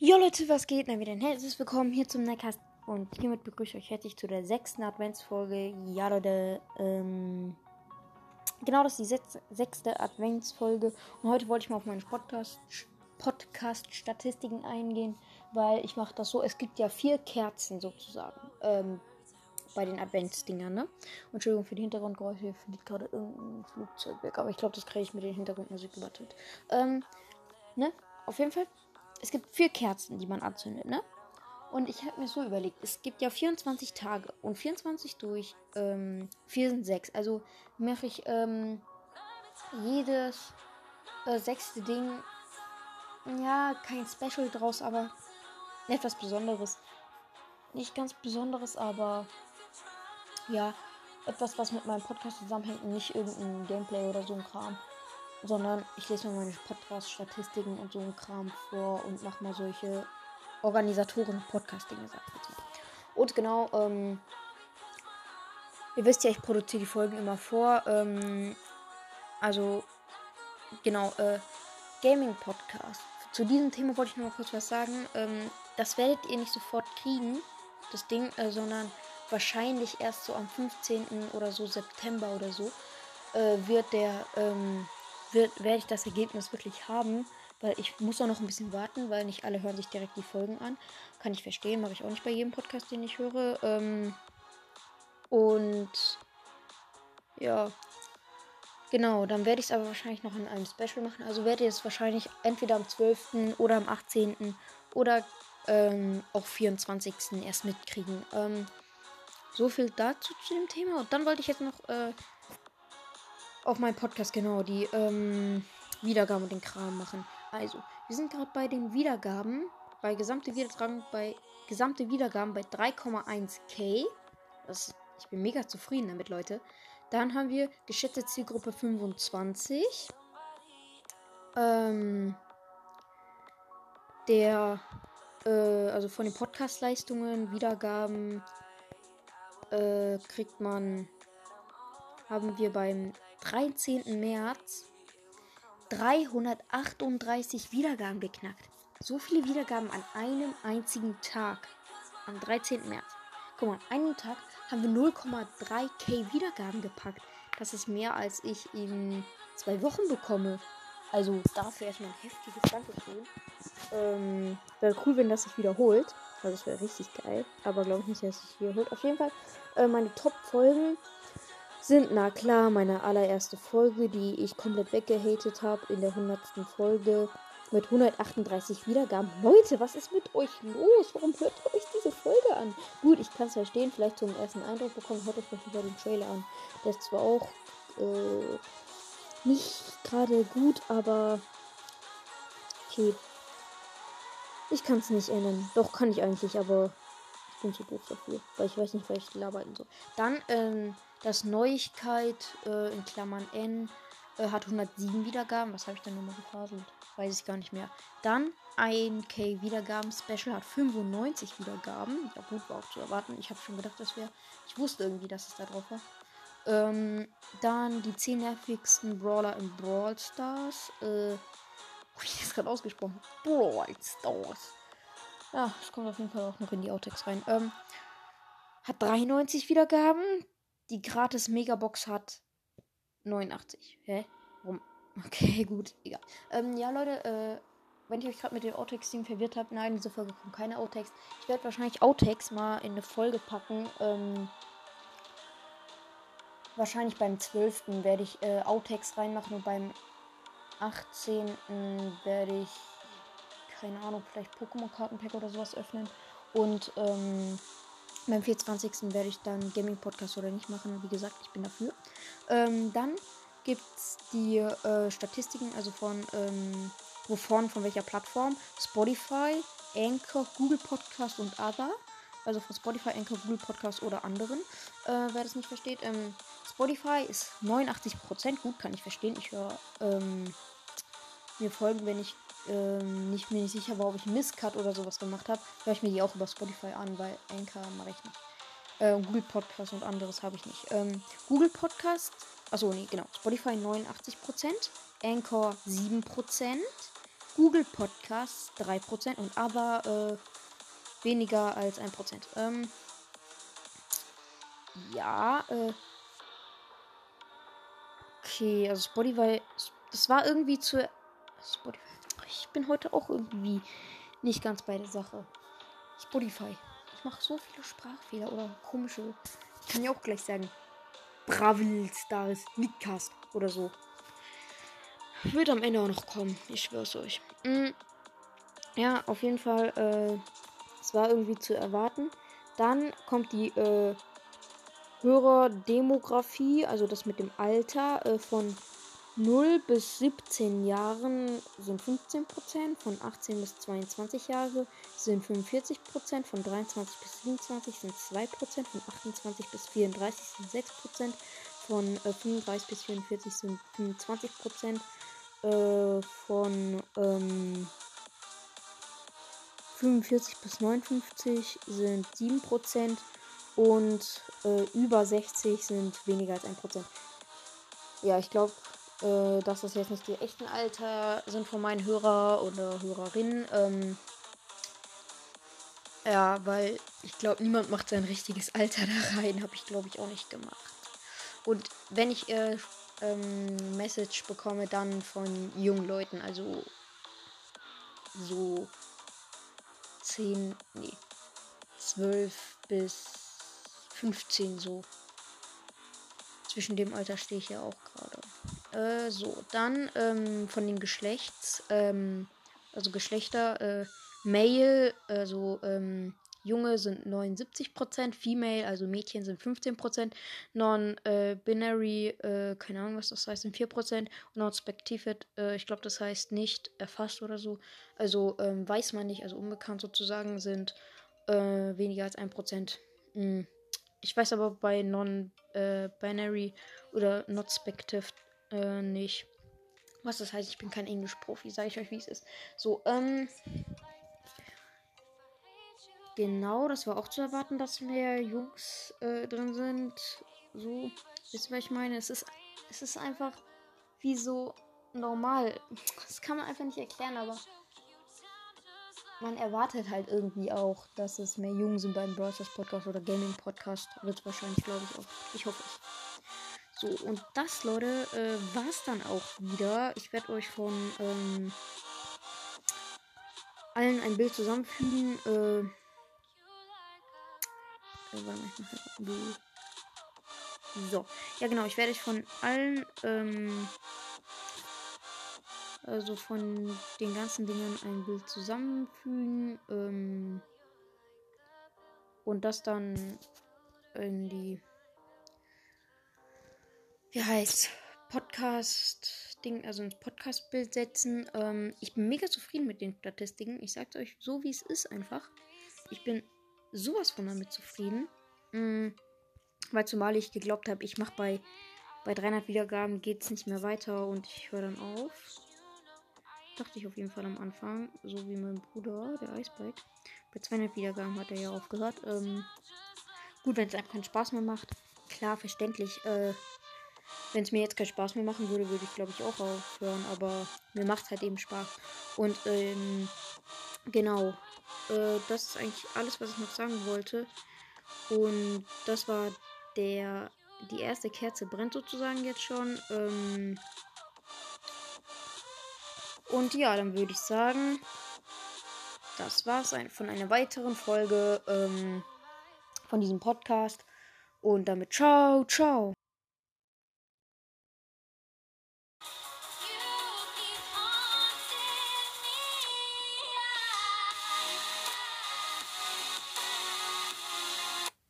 Jo Leute, was geht? Na wieder ein herzliches Willkommen hier zum Neckcast und hiermit begrüße ich euch herzlich zu der sechsten Adventsfolge. Ja Leute, ähm, genau das ist die sechste Adventsfolge und heute wollte ich mal auf meine Podcast, Podcast-Statistiken eingehen, weil ich mache das so, es gibt ja vier Kerzen sozusagen ähm, bei den Adventsdingern, ne? Entschuldigung für die Hintergrundgeräusche, hier fliegt gerade irgendein Flugzeug weg, aber ich glaube, das kriege ich mit der Hintergrundmusik übertönt. Ähm, ne? Auf jeden Fall es gibt vier Kerzen, die man anzündet, ne? Und ich habe mir so überlegt, es gibt ja 24 Tage und 24 durch ähm, 4 sind 6. Also mache ich ähm, jedes äh, sechste Ding, ja, kein Special draus, aber etwas Besonderes. Nicht ganz Besonderes, aber ja, etwas, was mit meinem Podcast zusammenhängt und nicht irgendein Gameplay oder so ein Kram sondern ich lese mir meine Podcast-Statistiken und so ein Kram vor und mache mal solche Organisatoren-Podcast-Dinge. Und genau, ähm, ihr wisst ja, ich produziere die Folgen immer vor. Ähm, also, genau, äh, Gaming-Podcast. Zu diesem Thema wollte ich noch mal kurz was sagen. Ähm, das werdet ihr nicht sofort kriegen, das Ding, äh, sondern wahrscheinlich erst so am 15. oder so September oder so äh, wird der ähm, werde ich das Ergebnis wirklich haben, weil ich muss auch noch ein bisschen warten, weil nicht alle hören sich direkt die Folgen an. Kann ich verstehen, mache ich auch nicht bei jedem Podcast, den ich höre. Ähm, und ja, genau, dann werde ich es aber wahrscheinlich noch in einem Special machen. Also werde ich es wahrscheinlich entweder am 12. oder am 18. oder ähm, auch 24. erst mitkriegen. Ähm, so viel dazu zu dem Thema. Und dann wollte ich jetzt noch äh, auf meinem Podcast genau die ähm, Wiedergaben und den Kram machen. Also, wir sind gerade bei den Wiedergaben, bei gesamte Wiedergaben bei gesamte Wiedergaben bei 3,1k. Das, ich bin mega zufrieden damit, Leute. Dann haben wir geschätzte Zielgruppe 25. Ähm, der, äh, also von den Podcast-Leistungen, Wiedergaben, äh, kriegt man, haben wir beim 13. März 338 Wiedergaben geknackt. So viele Wiedergaben an einem einzigen Tag. Am 13. März. Guck mal, an einem Tag haben wir 0,3k Wiedergaben gepackt. Das ist mehr als ich in zwei Wochen bekomme. Also dafür erstmal ein heftiges Dankeschön. Ähm, wäre cool, wenn das sich wiederholt. Also das wäre richtig geil. Aber glaube ich nicht, dass es sich wiederholt. Auf jeden Fall äh, meine Top-Folgen sind, na klar, meine allererste Folge, die ich komplett weggehatet habe in der 100. Folge mit 138 Wiedergaben. Leute, was ist mit euch los? Warum hört ihr euch diese Folge an? Gut, ich kann es verstehen, vielleicht zum ersten Eindruck bekommen, hört euch mal über den Trailer an. Der ist zwar auch äh, nicht gerade gut, aber okay. Ich kann es nicht ändern. Doch, kann ich eigentlich, aber ich bin zu doof dafür, weil ich weiß nicht, welche arbeiten soll. Dann, ähm, das Neuigkeit äh, in Klammern N äh, hat 107 Wiedergaben. Was habe ich denn nochmal gefaselt? Weiß ich gar nicht mehr. Dann 1K Wiedergaben Special hat 95 Wiedergaben. Ja gut, war auch zu erwarten. Ich habe schon gedacht, das wäre. Ich wusste irgendwie, dass es da drauf war. Ähm, dann die 10 nervigsten Brawler in Brawl Stars. Äh, oh, ich das gerade ausgesprochen. Brawl Stars. Ja, es kommt auf jeden Fall auch noch in die Outtakes rein. Ähm, hat 93 Wiedergaben. Die gratis Megabox hat 89. Hä? Warum? Okay, gut. Egal. Ähm, ja, Leute, äh, wenn ich euch gerade mit dem Outtakes-Team verwirrt habe, nein, diese Folge kommt keine Outtakes. Ich werde wahrscheinlich Outtakes mal in eine Folge packen. Ähm, wahrscheinlich beim 12. werde ich äh, Outtakes reinmachen und beim 18. werde ich, keine Ahnung, vielleicht Pokémon-Kartenpack oder sowas öffnen. Und, ähm, beim 24. werde ich dann Gaming-Podcast oder nicht machen. Wie gesagt, ich bin dafür. Ähm, dann gibt es die äh, Statistiken, also von ähm, wovon, von welcher Plattform. Spotify, Anchor, Google Podcast und Other. Also von Spotify, Anchor, Google Podcast oder anderen. Äh, wer das nicht versteht. Ähm, Spotify ist 89%. Gut, kann ich verstehen. Ich höre ähm, mir folgen, wenn ich ähm, nicht, mir nicht sicher war, ob ich Misscut oder sowas gemacht habe, höre ich mir die auch über Spotify an, weil Anchor mache ich nicht. Äh, Google Podcast und anderes habe ich nicht. Ähm, Google Podcast, achso, nee, genau. Spotify 89%, Anchor 7%, Google Podcasts 3% und aber äh, weniger als 1%. Ähm, ja, äh, okay, also Spotify, das war irgendwie zu. Spotify. Ich bin heute auch irgendwie nicht ganz bei der Sache. Spotify. Ich mache so viele Sprachfehler oder komische. Ich kann ja auch gleich sagen. Bravil Stars Midcast oder so. Wird am Ende auch noch kommen. Ich schwör's euch. Mhm. Ja, auf jeden Fall. Äh, es war irgendwie zu erwarten. Dann kommt die äh, Hörerdemografie, also das mit dem Alter äh, von 0 bis 17 Jahren sind 15%, von 18 bis 22 Jahre sind 45%, von 23 bis 27 sind 2%, von 28 bis 34 sind 6%, von äh, 35 bis 44 sind 25%, äh, von ähm, 45 bis 59 sind 7% und äh, über 60 sind weniger als 1%. Ja, ich glaube, äh, dass das jetzt nicht die echten Alter sind von meinen Hörer oder Hörerinnen. Ähm, ja, weil ich glaube, niemand macht sein richtiges Alter da rein. Habe ich, glaube ich, auch nicht gemacht. Und wenn ich äh, ähm, Message bekomme, dann von jungen Leuten, also so 10, nee, 12 bis 15 so. Zwischen dem Alter stehe ich ja auch gerade. Äh, so, dann ähm, von den Geschlechts, ähm, also Geschlechter, äh, Male, also ähm, Junge sind 79%, Female, also Mädchen sind 15%, Non-Binary, äh, keine Ahnung, was das heißt, sind 4%, und Non-Spectified, äh, ich glaube, das heißt nicht erfasst oder so, also ähm, weiß man nicht, also unbekannt sozusagen, sind äh, weniger als 1%. Hm. Ich weiß aber bei Non-Binary äh, oder Not Spectified äh, nicht. Was das heißt, ich bin kein Englisch-Profi, sage ich euch, wie es ist. So, ähm. Genau, das war auch zu erwarten, dass mehr Jungs äh, drin sind. So, wisst ihr, was ich meine? Es ist, es ist einfach wie so normal. Das kann man einfach nicht erklären, aber man erwartet halt irgendwie auch, dass es mehr Jungen sind beim Browsers Podcast oder Gaming Podcast. Wird wahrscheinlich, glaube ich, auch. Ich hoffe es. So, und das, Leute, äh, war es dann auch wieder. Ich werde euch von ähm, allen ein Bild zusammenfügen. Äh, äh, so, ja genau, ich werde euch von allen, ähm, also von den ganzen Dingen ein Bild zusammenfügen. Ähm, und das dann in die wie heißt Podcast-Ding, also ins Podcast-Bild setzen. Ähm, ich bin mega zufrieden mit den Statistiken. Ich sag's euch so, wie es ist einfach. Ich bin sowas von damit zufrieden. Mhm. Weil zumal ich geglaubt habe, ich mache bei, bei 300 Wiedergaben geht's nicht mehr weiter und ich höre dann auf. Dachte ich auf jeden Fall am Anfang. So wie mein Bruder, der Eisbike. Bei 200 Wiedergaben hat er ja aufgehört. Ähm, gut, wenn es einfach keinen Spaß mehr macht. Klar, verständlich. Äh, wenn es mir jetzt keinen Spaß mehr machen würde, würde ich glaube ich auch aufhören. Aber mir macht es halt eben Spaß. Und ähm, genau. Äh, das ist eigentlich alles, was ich noch sagen wollte. Und das war der. Die erste Kerze brennt sozusagen jetzt schon. Ähm, und ja, dann würde ich sagen, das war's von einer weiteren Folge ähm, von diesem Podcast. Und damit ciao, ciao.